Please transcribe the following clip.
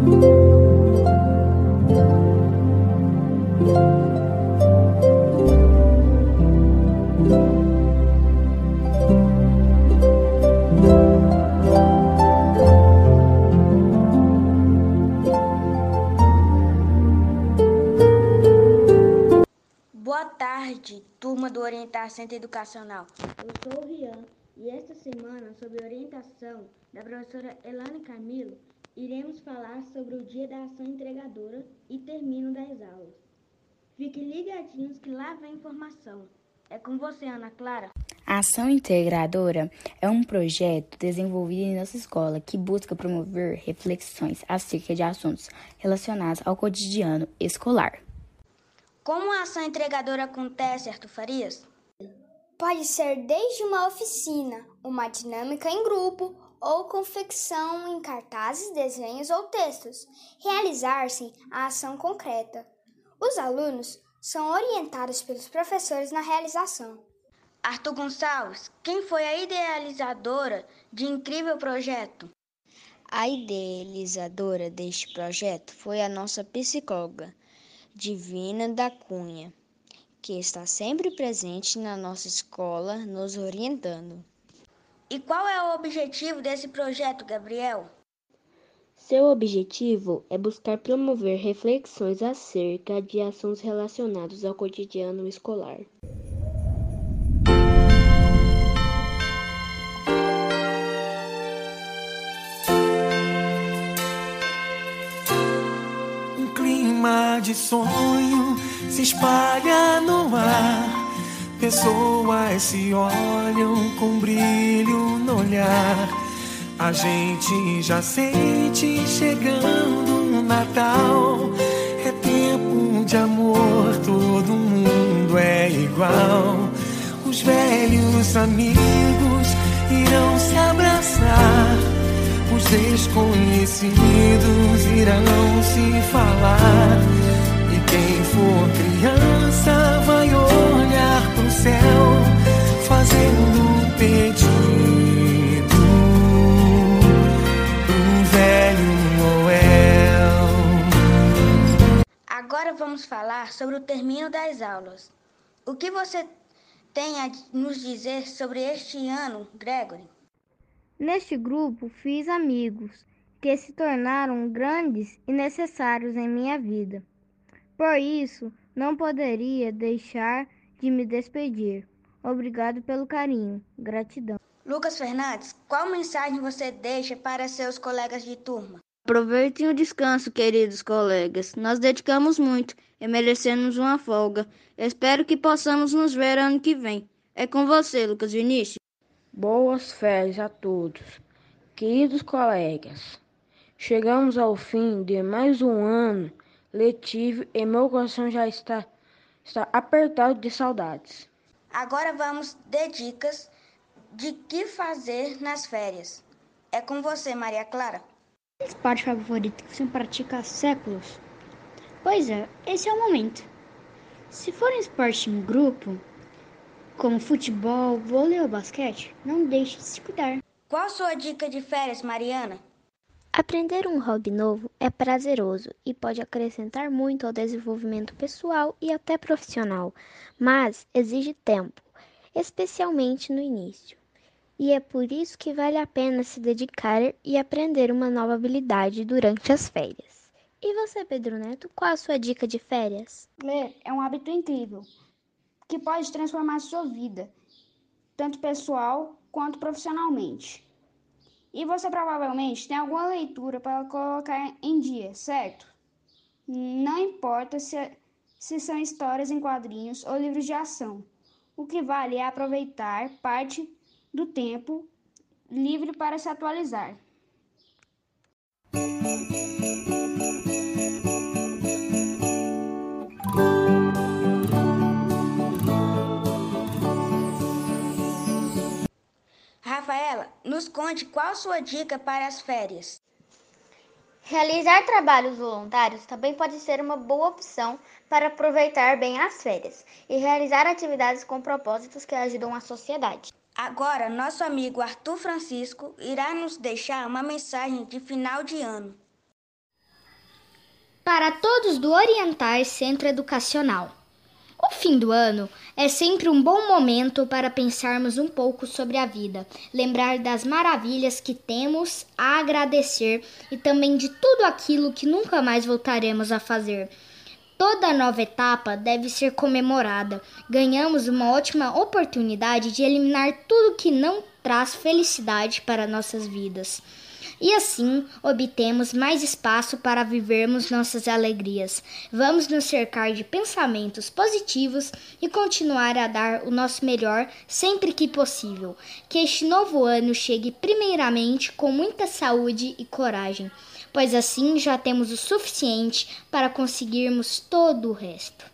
Boa tarde, turma do Orientar Centro Educacional. Eu sou o Rian e esta semana, sob orientação da professora Elane Camilo, iremos falar sobre o Dia da Ação Entregadora e termino das aulas. Fiquem ligadinhos que lá vem informação. É com você, Ana Clara. A Ação Integradora é um projeto desenvolvido em nossa escola que busca promover reflexões acerca de assuntos relacionados ao cotidiano escolar. Como a ação entregadora acontece, Arthur Farias? Pode ser desde uma oficina, uma dinâmica em grupo ou confecção em cartazes, desenhos ou textos. Realizar-se a ação concreta. Os alunos são orientados pelos professores na realização. Arthur Gonçalves, quem foi a idealizadora de incrível projeto? A idealizadora deste projeto foi a nossa psicóloga, Divina da Cunha, que está sempre presente na nossa escola, nos orientando. E qual é o objetivo desse projeto, Gabriel? Seu objetivo é buscar promover reflexões acerca de assuntos relacionados ao cotidiano escolar. Um clima de sonho se espalha no ar. Pessoas se olham com brilho no olhar. A gente já sente chegando o Natal. É tempo de amor, todo mundo é igual. Os velhos amigos irão se abraçar. Os desconhecidos irão se falar. E quem for criança vai céu, fazendo um pedido pro velho Noel. Agora vamos falar sobre o término das aulas. O que você tem a nos dizer sobre este ano, Gregory? Neste grupo fiz amigos que se tornaram grandes e necessários em minha vida. Por isso, não poderia deixar de me despedir. Obrigado pelo carinho. Gratidão. Lucas Fernandes, qual mensagem você deixa para seus colegas de turma? Aproveitem o descanso, queridos colegas. Nós dedicamos muito e merecemos uma folga. Espero que possamos nos ver ano que vem. É com você, Lucas Vinícius. Boas férias a todos, queridos colegas. Chegamos ao fim de mais um ano letivo e meu coração já está, está apertado de saudades. Agora vamos de dicas de que fazer nas férias. É com você, Maria Clara. Esporte favorito que você pratica há séculos? Pois é, esse é o momento. Se for um esporte em grupo, como futebol, vôlei ou basquete, não deixe de se cuidar. Qual a sua dica de férias, Mariana? Aprender um hobby novo é prazeroso e pode acrescentar muito ao desenvolvimento pessoal e até profissional, mas exige tempo, especialmente no início. E é por isso que vale a pena se dedicar e aprender uma nova habilidade durante as férias. E você, Pedro Neto, qual a sua dica de férias? Ler é um hábito incrível que pode transformar a sua vida, tanto pessoal quanto profissionalmente. E você provavelmente tem alguma leitura para colocar em dia, certo? Não importa se, se são histórias em quadrinhos ou livros de ação. O que vale é aproveitar parte do tempo livre para se atualizar. Nos conte qual sua dica para as férias. Realizar trabalhos voluntários também pode ser uma boa opção para aproveitar bem as férias e realizar atividades com propósitos que ajudam a sociedade. Agora, nosso amigo Arthur Francisco irá nos deixar uma mensagem de final de ano. para todos do Orientais Centro Educacional. O fim do ano é sempre um bom momento para pensarmos um pouco sobre a vida, lembrar das maravilhas que temos a agradecer e também de tudo aquilo que nunca mais voltaremos a fazer. Toda nova etapa deve ser comemorada. Ganhamos uma ótima oportunidade de eliminar tudo que não traz felicidade para nossas vidas e assim obtemos mais espaço para vivermos nossas alegrias. Vamos nos cercar de pensamentos positivos e continuar a dar o nosso melhor sempre que possível. Que este novo ano chegue primeiramente com muita saúde e coragem, pois assim já temos o suficiente para conseguirmos todo o resto.